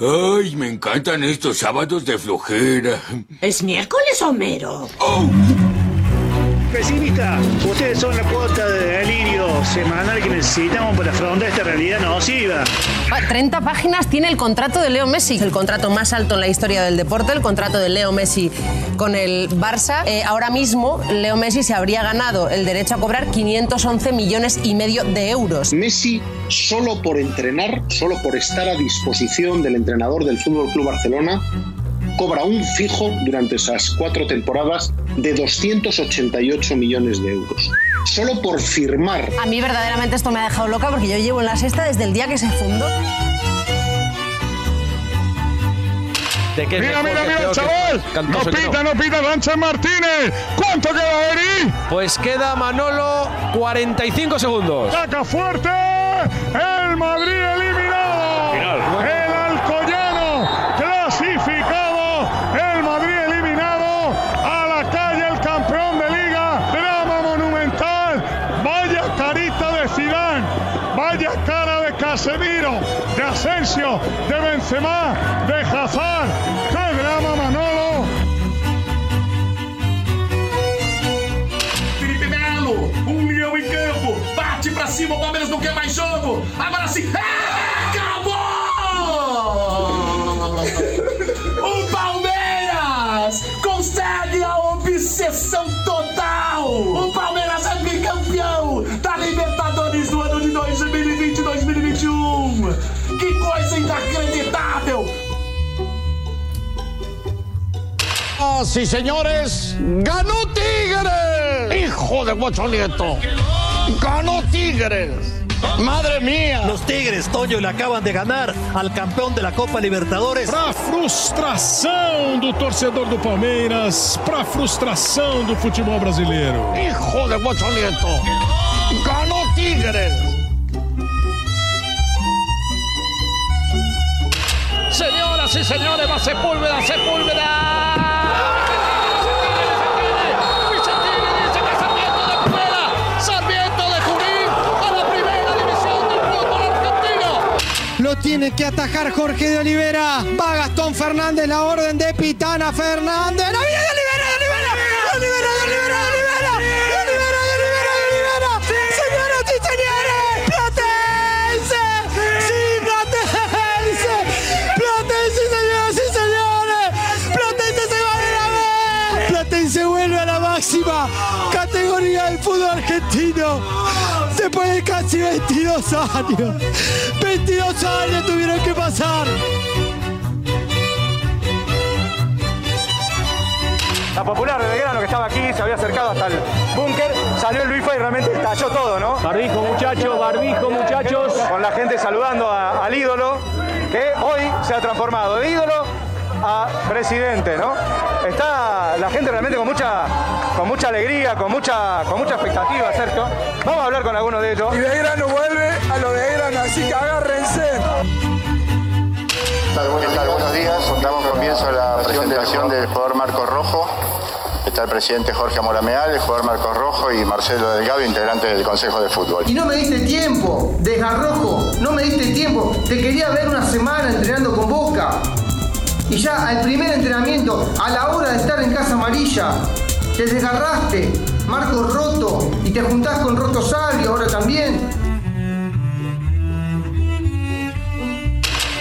Ay, me encantan estos sábados de flojera. ¿Es miércoles, Homero? Oh, Pesimista, ustedes son la cuota de delirio semanal que necesitamos para afrontar esta realidad nociva. Ah, 30 páginas tiene el contrato de Leo Messi, el contrato más alto en la historia del deporte, el contrato de Leo Messi con el Barça. Eh, ahora mismo Leo Messi se habría ganado el derecho a cobrar 511 millones y medio de euros. Messi, solo por entrenar, solo por estar a disposición del entrenador del Fútbol Club Barcelona, cobra un fijo durante esas cuatro temporadas de 288 millones de euros. Solo por firmar. A mí verdaderamente esto me ha dejado loca porque yo llevo en la sexta desde el día que se fundó. ¿De qué es Mira, mira, mira, chaval. No pita, no pita, Sánchez Martínez. ¿Cuánto queda, Eri? Pues queda Manolo 45 segundos. ¡Saca fuerte! ¡El Madrid Casemiro! ¡De Asensio! ¡De Benzema! ¡De Hazard! ¡Qué drama, Manolo! Felipe Melo, um leão em campo, bate pra cima, o Palmeiras não quer mais jogo, agora sim, é, acabou! O Palmeiras consegue a obsessão total! O Palmeiras Señoras y señores, ganó Tigres. Hijo de Guacho Nieto. Ganó Tigres. Madre mía. Los Tigres, Toño, le acaban de ganar al campeão de la Copa Libertadores. Pra frustração do torcedor do Palmeiras, pra frustração do futebol brasileiro. Hijo de Guacho Nieto. Ganó Tigres. Señoras y señores, va Sepúlveda, Sepúlveda. Tiene que atajar Jorge de Olivera. Va Gastón Fernández, la orden de Pitana Fernández. ¡La vida de Olivera, de Olivera! ¡De Olivera, de Olivera, de Olivera! ¡De Olivera, de Olivera, de Olivera! ¡Señoras y señores! ¡Platense! ¡Sí, Platense! ¡Platense, señoras y señores! ¡Platense se va a la vez! ¡Platense vuelve a la máxima categoría del fútbol argentino! Después de casi 22 años. 22 años tuvieron que pasar. La popular de Belgrano que estaba aquí se había acercado hasta el búnker, salió el Luifa y realmente estalló todo, ¿no? Barbijo, muchachos, barbijo, muchachos. Con la gente saludando a- al ídolo, que hoy se ha transformado de ídolo a presidente, ¿no? Está la gente realmente con mucha, con mucha alegría, con mucha, con mucha expectativa, Sergio. Vamos a hablar con algunos de ellos. Y Belgrano vuelve a lo de Belgrano, así que agárrense. ¿Qué tal? Buenos días. Damos comienzo a la presentación del jugador Marco Rojo. Está el presidente Jorge Morameal, el jugador Marco Rojo y Marcelo Delgado, integrante del Consejo de Fútbol. Y no me diste tiempo, desgarrojo, no me diste tiempo. Te quería ver una semana entrenando con Boca. Y ya al primer entrenamiento, a la hora de estar en Casa Amarilla, te desgarraste, Marco roto, y te juntás con Roto Sabio ahora también.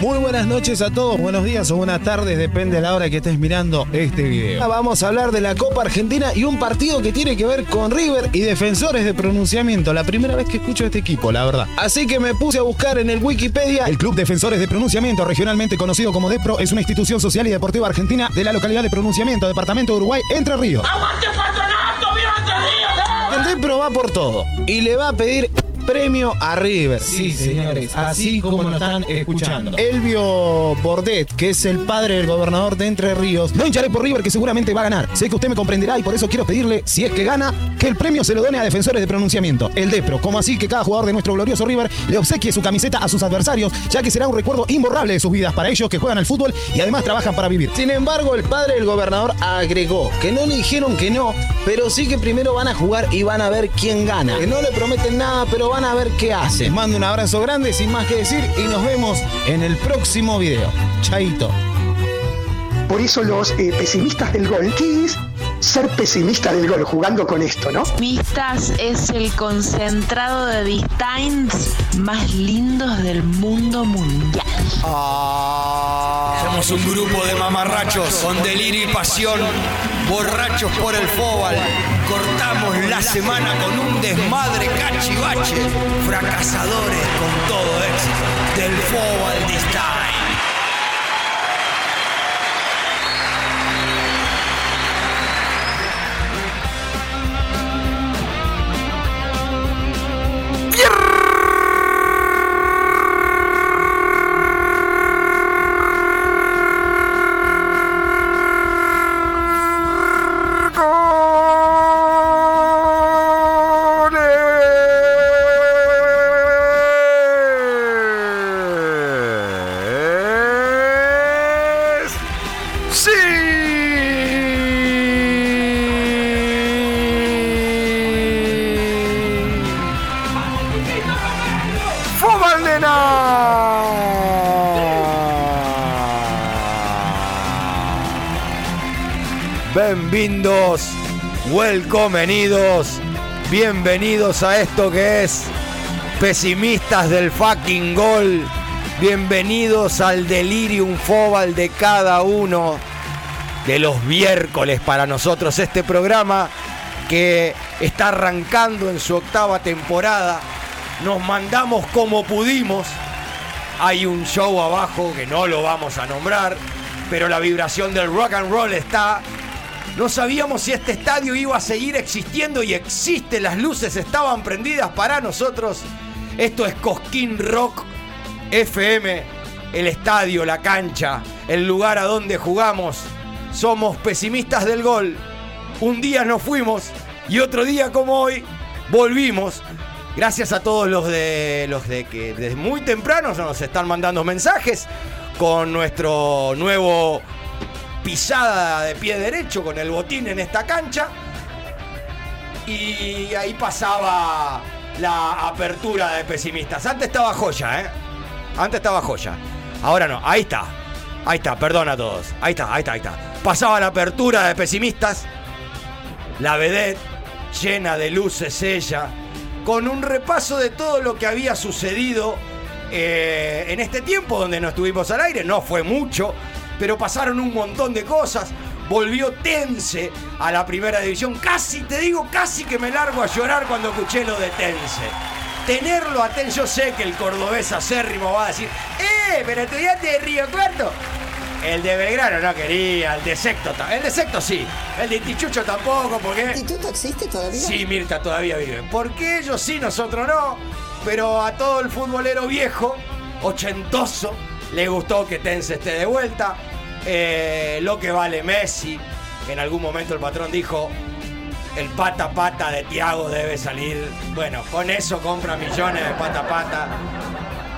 Muy buenas noches a todos, buenos días o buenas tardes, depende de la hora que estés mirando este video. Ahora Vamos a hablar de la Copa Argentina y un partido que tiene que ver con River y defensores de pronunciamiento. La primera vez que escucho este equipo, la verdad. Así que me puse a buscar en el Wikipedia. El Club Defensores de Pronunciamiento, regionalmente conocido como DEPRO, es una institución social y deportiva argentina de la localidad de Pronunciamiento, departamento de Uruguay, Entre Ríos. ¡Aguante patronato! ¡Viva Entre Ríos! El DEPRO va por todo y le va a pedir premio a River. Sí, señores, así como lo están escuchando. Elvio Bordet, que es el padre del gobernador de Entre Ríos, no hincharé por River que seguramente va a ganar. Sé que usted me comprenderá y por eso quiero pedirle, si es que gana, que el premio se lo done a defensores de pronunciamiento, el DEPRO. Como así que cada jugador de nuestro glorioso River le obsequie su camiseta a sus adversarios, ya que será un recuerdo imborrable de sus vidas para ellos que juegan al fútbol y además trabajan para vivir. Sin embargo, el padre del gobernador agregó que no le dijeron que no, pero sí que primero van a jugar y van a ver quién gana. Que no le prometen nada, pero van a ver qué hace. Mando un abrazo grande, sin más que decir, y nos vemos en el próximo video. Chaito. Por eso los eh, pesimistas del gol, ¿qué es ser pesimista del gol jugando con esto, no? Mistas es el concentrado de Distines más lindos del mundo mundial. Somos un grupo de mamarrachos con delirio y pasión, borrachos por el fóbal. Cortamos la semana con un desmadre cachivache, fracasadores con todo éxito del fóbal Distine. Bienvenidos, welcomenidos, bienvenidos a esto que es pesimistas del fucking gol. Bienvenidos al delirium fobal de cada uno de los miércoles para nosotros. Este programa que está arrancando en su octava temporada. Nos mandamos como pudimos. Hay un show abajo que no lo vamos a nombrar, pero la vibración del rock and roll está. No sabíamos si este estadio iba a seguir existiendo y existe. Las luces estaban prendidas para nosotros. Esto es Cosquín Rock FM, el estadio, la cancha, el lugar a donde jugamos. Somos pesimistas del gol. Un día nos fuimos y otro día como hoy volvimos. Gracias a todos los de los de que desde muy temprano nos están mandando mensajes con nuestro nuevo pisada de pie derecho con el botín en esta cancha. Y ahí pasaba la apertura de pesimistas. Antes estaba joya, ¿eh? Antes estaba joya. Ahora no, ahí está. Ahí está, perdón a todos. Ahí está, ahí está, ahí está. Pasaba la apertura de pesimistas. La vedette llena de luces ella. Con un repaso de todo lo que había sucedido eh, en este tiempo donde no estuvimos al aire. No fue mucho, pero pasaron un montón de cosas. Volvió Tense a la primera división. Casi, te digo, casi que me largo a llorar cuando escuché lo de Tense. Tenerlo a Tense, yo sé que el cordobés acérrimo va a decir, ¡eh! Pero estudiante de Río Cuarto. El de Belgrano no quería, el de Secto, ta- el de Secto sí, el de Tichucho tampoco, porque... ¿El instituto existe todavía? Sí, Mirta todavía vive. Porque ellos sí, nosotros no. Pero a todo el futbolero viejo, ochentoso, le gustó que Tense esté de vuelta. Eh, lo que vale Messi. En algún momento el patrón dijo, el pata pata de Tiago debe salir. Bueno, con eso compra millones de pata pata.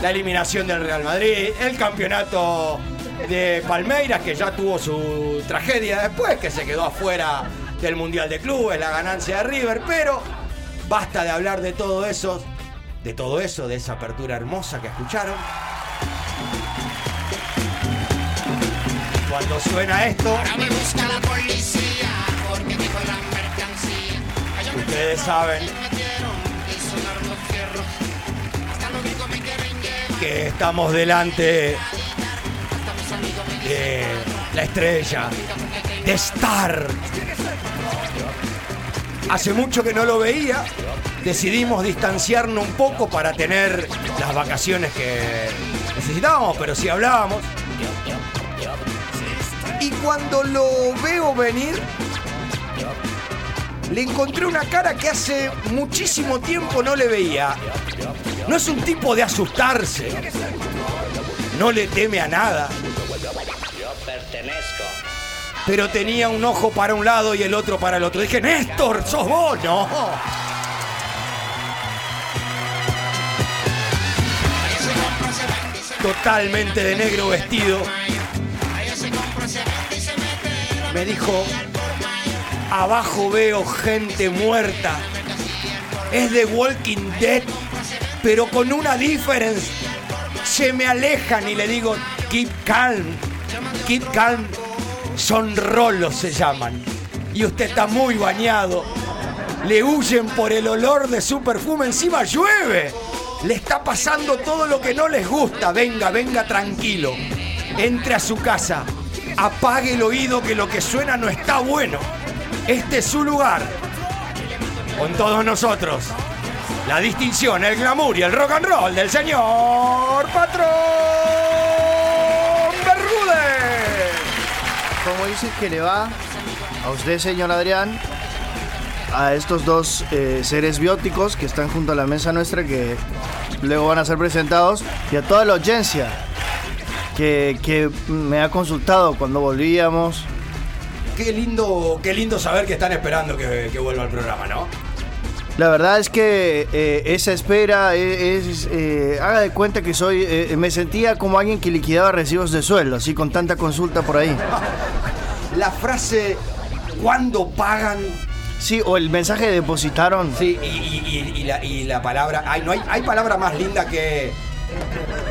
La eliminación del Real Madrid, el campeonato de Palmeiras, que ya tuvo su tragedia después, que se quedó afuera del Mundial de Clubes, la ganancia de River, pero basta de hablar de todo eso, de todo eso, de esa apertura hermosa que escucharon. Cuando suena esto, ustedes saben que estamos delante de la estrella, de Star. Hace mucho que no lo veía, decidimos distanciarnos un poco para tener las vacaciones que necesitábamos, pero sí hablábamos. Y cuando lo veo venir, le encontré una cara que hace muchísimo tiempo no le veía. No es un tipo de asustarse. No le teme a nada. Pero tenía un ojo para un lado y el otro para el otro. Dije, Néstor, sos vos. No. Totalmente de negro vestido. Me dijo, abajo veo gente muerta. Es de Walking Dead. pero con una diferencia. Se me alejan y le digo, keep calm, keep calm. Son rolos se llaman. Y usted está muy bañado. Le huyen por el olor de su perfume, encima llueve. Le está pasando todo lo que no les gusta. Venga, venga tranquilo. Entre a su casa. Apague el oído que lo que suena no está bueno. Este es su lugar. Con todos nosotros. La distinción, el glamour y el rock and roll del señor Patrón Bermúdez. ¿Cómo dice que le va a usted, señor Adrián? A estos dos eh, seres bióticos que están junto a la mesa nuestra que luego van a ser presentados y a toda la audiencia que, que me ha consultado cuando volvíamos. Qué lindo, qué lindo saber que están esperando que, que vuelva al programa, ¿no? La verdad es que eh, esa espera es, es, eh, haga de cuenta que soy, eh, me sentía como alguien que liquidaba recibos de sueldo, así con tanta consulta por ahí. La frase ¿cuándo pagan? Sí, o el mensaje depositaron. Sí, y, y- y- y la, y la palabra, ay, no hay, hay palabra más linda que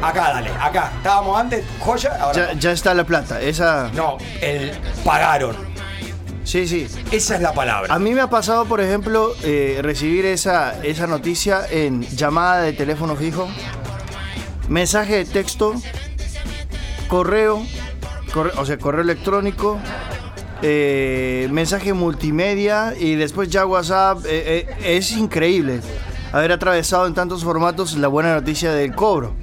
acá, dale, acá. Estábamos antes, joya, ahora Ya, ya está la plata, esa... no, el pagaron. Sí, sí. Esa es la palabra. A mí me ha pasado, por ejemplo, eh, recibir esa, esa noticia en llamada de teléfono fijo, mensaje de texto, correo, corre- o sea, correo electrónico, eh, mensaje multimedia y después ya WhatsApp. eh, es increíble haber atravesado en tantos formatos la buena noticia del cobro.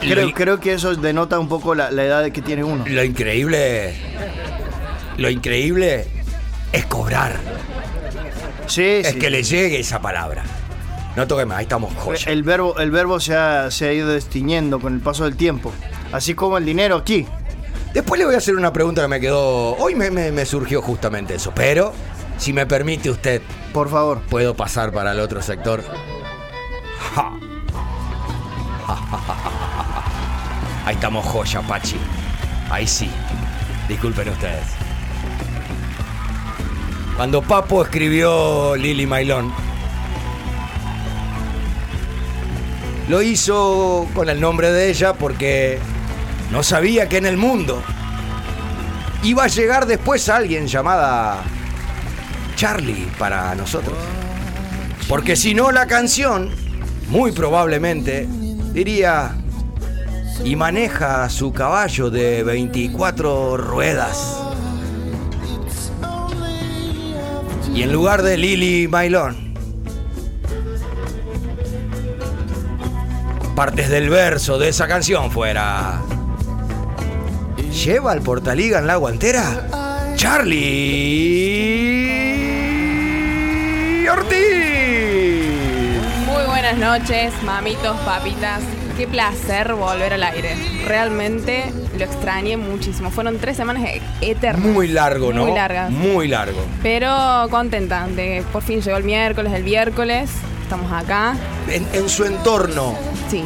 Creo, creo que eso denota un poco la, la edad que tiene uno. Lo increíble, lo increíble es cobrar. Sí, Es sí. que le llegue esa palabra. No toque más, ahí estamos joya. El verbo, el verbo se, ha, se ha ido destiñendo con el paso del tiempo. Así como el dinero aquí. Después le voy a hacer una pregunta que me quedó. Hoy me, me- me surgió justamente eso. Pero, si me permite usted. Por favor. ¿Puedo pasar para el otro sector? Ja. Ahí estamos joya, Pachi. Ahí sí. Disculpen ustedes. Cuando Papo escribió Lili Mailón, lo hizo con el nombre de ella porque no sabía que en el mundo iba a llegar después alguien llamada Charlie para nosotros. Porque si no, la canción, muy probablemente, diría, y maneja su caballo de 24 ruedas. Y en lugar de Lily Mailón, partes del verso de esa canción fuera. ¿Lleva al Portaliga en la guantera? Charlie Muy buenas noches, mamitos, papitas. Qué placer volver al aire. Realmente lo extrañé muchísimo. Fueron tres semanas e- eternas. Muy largo, ¿no? Muy largas. Muy largo. Pero contenta de que por fin llegó el miércoles, el miércoles. Estamos acá. En, en su entorno. Sí.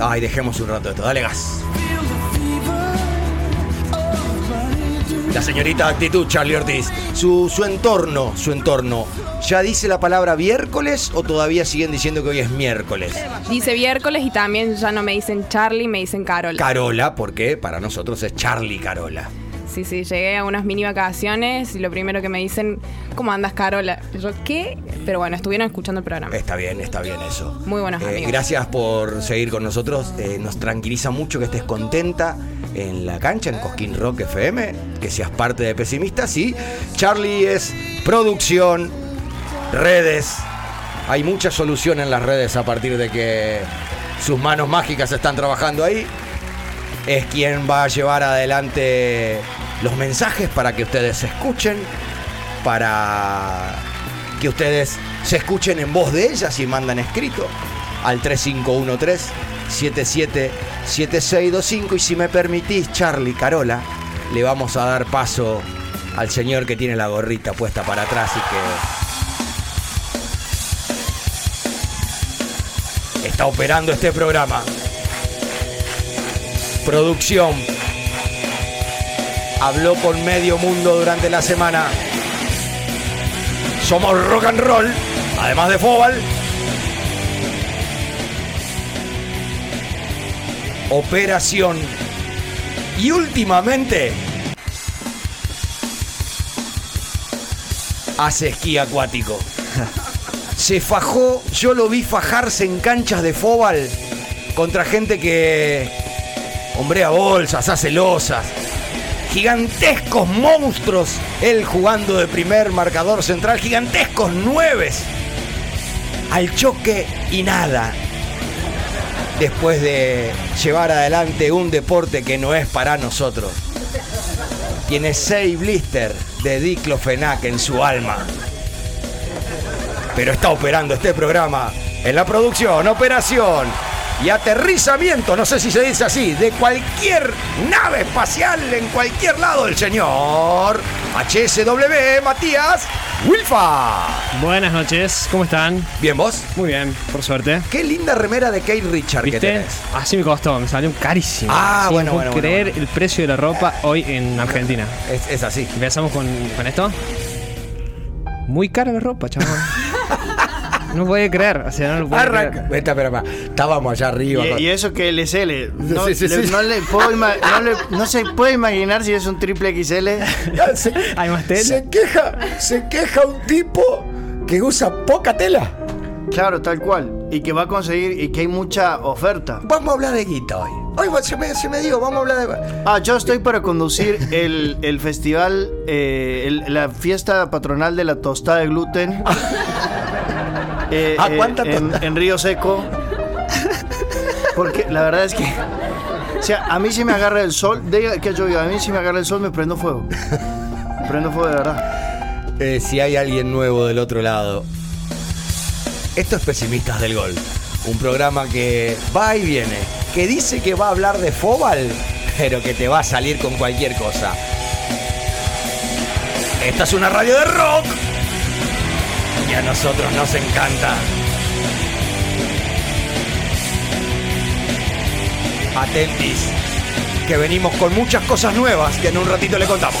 Ay, dejemos un rato esto. Dale gas. La señorita actitud, Charlie Ortiz. Su, su entorno, su entorno. ¿Ya dice la palabra miércoles o todavía siguen diciendo que hoy es miércoles? Dice miércoles y también ya no me dicen Charlie, me dicen Carola. Carola, porque para nosotros es Charlie Carola. Sí, sí, llegué a unas mini vacaciones y lo primero que me dicen, ¿cómo andas, Carola? Yo, ¿qué? Pero bueno, estuvieron escuchando el programa. Está bien, está bien eso. Muy buenos Eh, amigos. gracias por seguir con nosotros. Eh, nos tranquiliza mucho que estés contenta en la cancha, en Cosquín Rock FM, que seas parte de Pesimistas. Y Charlie es producción, redes. Hay mucha solución en las redes a partir de que sus manos mágicas están trabajando ahí. Es quien va a llevar adelante los mensajes para que ustedes se escuchen, para que ustedes se escuchen en voz de ella si mandan escrito al 3513-777625 y si me permitís, Charlie Carola, le vamos a dar paso al señor que tiene la gorrita puesta para atrás y que está operando este programa. Producción habló con medio mundo durante la semana. Somos rock and roll, además de Fobal. Operación. Y últimamente hace esquí acuático. Se fajó, yo lo vi fajarse en canchas de Fobal contra gente que hombrea bolsas, hace losas. Gigantescos monstruos, él jugando de primer marcador central, gigantescos nueves. Al choque y nada. Después de llevar adelante un deporte que no es para nosotros. Tiene seis blister de diclofenac en su alma. Pero está operando este programa en la producción, operación y aterrizamiento, no sé si se dice así, de cualquier nave espacial en cualquier lado del señor HSW Matías Wilfa. Buenas noches, ¿cómo están? ¿Bien vos? Muy bien, por suerte. Qué linda remera de Kate Richard que ¿Viste? tenés. Así me costó, me salió carísimo. Ah, Sí, bueno, no bueno, creer el precio de la ropa hoy en Argentina. Es, es así. ¿Empezamos con, con esto? Muy cara la ropa, chaval. no puede creer, o sea, no lo puede Arranca. creer. Vete, espera, espera. Estábamos allá arriba. con- Y, y eso que LSL, no, Sí, sí, le- sí. no le puedo ima- no, le- no se puede imaginar si es un triple XL. se, Hay más tela. se queja, se queja un tipo que usa poca tela. Claro, tal cual. Y que va a conseguir y que hay mucha oferta. Vamos a hablar de guita hoy. Hoy se me, se me dijo, vamos a hablar de. Ah, yo estoy para conducir el, el festival, eh, el- la fiesta patronal de la tostada de gluten. Eh, ¿Ah, eh, en, Río Seco. Porque la verdad es que. O sea, a mí si me agarra el sol, diga que yo a mí si me agarra el sol me prendo fuego. Me prendo fuego de verdad. Eh, si hay alguien nuevo del otro lado. Esto es Pesimistas del Gol. Un programa que va y viene. Que dice que va a hablar de Fobal, pero que te va a salir con cualquier cosa. Esta es una radio de rock. A nosotros nos encanta. Atentis. Que venimos con muchas cosas nuevas que en un ratito le contamos.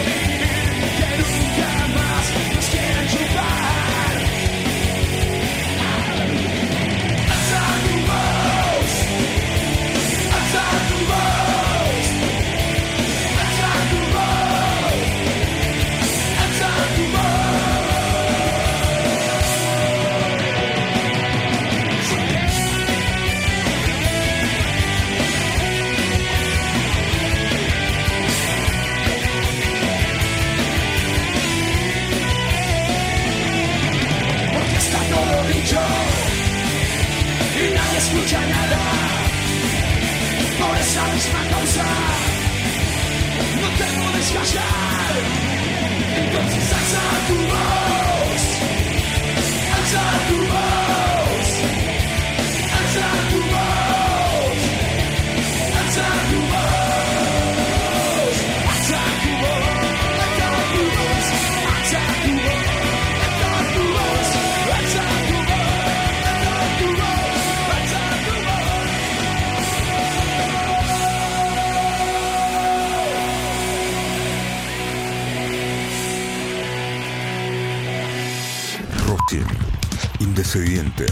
indescendiente.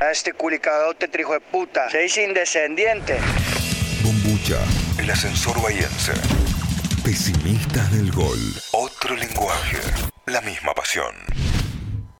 A este culicadote, trijo de puta. Se dice indescendiente. Bombucha, el ascensor bahiense. Pesimistas del gol. Otro lenguaje, la misma pasión.